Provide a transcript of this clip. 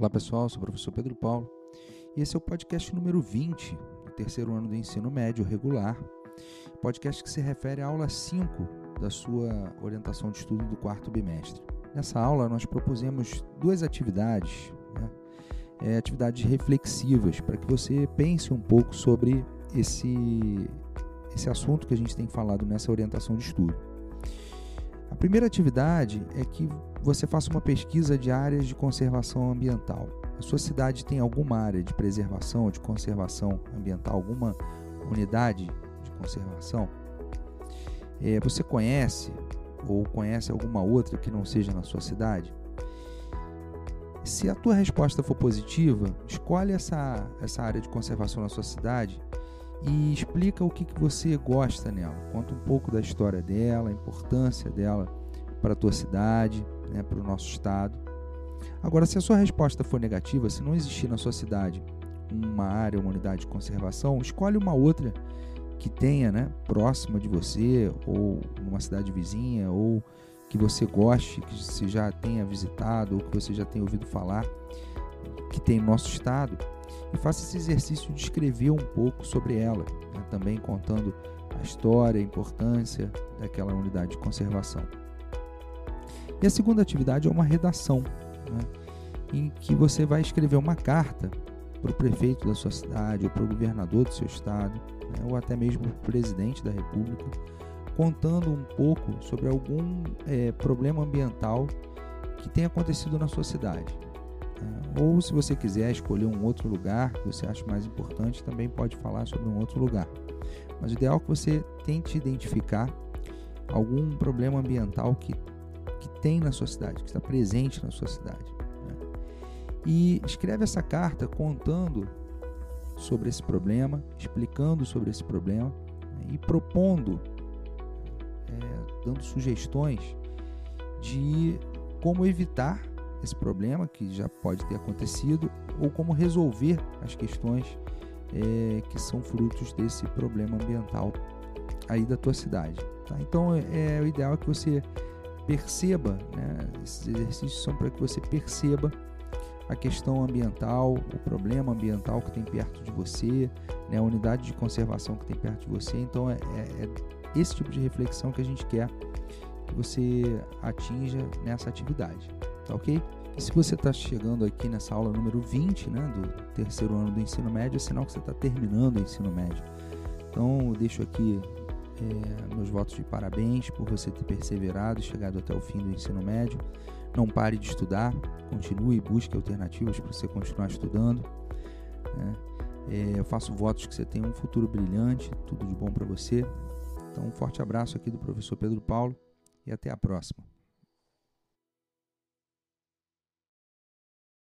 Olá pessoal, sou o professor Pedro Paulo e esse é o podcast número 20 do terceiro ano do ensino médio regular. Podcast que se refere à aula 5 da sua orientação de estudo do quarto bimestre. Nessa aula nós propusemos duas atividades, né? é, atividades reflexivas, para que você pense um pouco sobre esse, esse assunto que a gente tem falado nessa orientação de estudo. Primeira atividade é que você faça uma pesquisa de áreas de conservação ambiental. A sua cidade tem alguma área de preservação de conservação ambiental, alguma unidade de conservação? É, você conhece ou conhece alguma outra que não seja na sua cidade? Se a tua resposta for positiva, escolhe essa, essa área de conservação na sua cidade e explica o que, que você gosta nela. Conta um pouco da história dela, a importância dela para a tua cidade, né, para o nosso estado. Agora, se a sua resposta for negativa, se não existir na sua cidade uma área, uma unidade de conservação, escolhe uma outra que tenha, né, próxima de você ou numa cidade vizinha ou que você goste, que você já tenha visitado ou que você já tenha ouvido falar, que tem no nosso estado e faça esse exercício de escrever um pouco sobre ela, né? também contando a história, a importância daquela unidade de conservação. E a segunda atividade é uma redação, né? em que você vai escrever uma carta para o prefeito da sua cidade, ou para o governador do seu estado, né? ou até mesmo para o presidente da república, contando um pouco sobre algum é, problema ambiental que tenha acontecido na sua cidade. Ou se você quiser escolher um outro lugar que você acha mais importante, também pode falar sobre um outro lugar. Mas o ideal é que você tente identificar algum problema ambiental que, que tem na sua cidade, que está presente na sua cidade. Né? E escreve essa carta contando sobre esse problema, explicando sobre esse problema né? e propondo, é, dando sugestões de como evitar esse problema que já pode ter acontecido ou como resolver as questões é, que são frutos desse problema ambiental aí da tua cidade. Tá? Então é, é, o ideal é que você perceba, né? esses exercícios são para que você perceba a questão ambiental, o problema ambiental que tem perto de você, né? a unidade de conservação que tem perto de você. Então é, é, é esse tipo de reflexão que a gente quer que você atinja nessa atividade tá ok? E se você está chegando aqui nessa aula número 20, né, do terceiro ano do ensino médio, é sinal que você está terminando o ensino médio. Então, deixo aqui é, meus votos de parabéns por você ter perseverado e chegado até o fim do ensino médio. Não pare de estudar, continue e busque alternativas para você continuar estudando. Né? É, eu faço votos que você tenha um futuro brilhante, tudo de bom para você. Então, um forte abraço aqui do professor Pedro Paulo e até a próxima.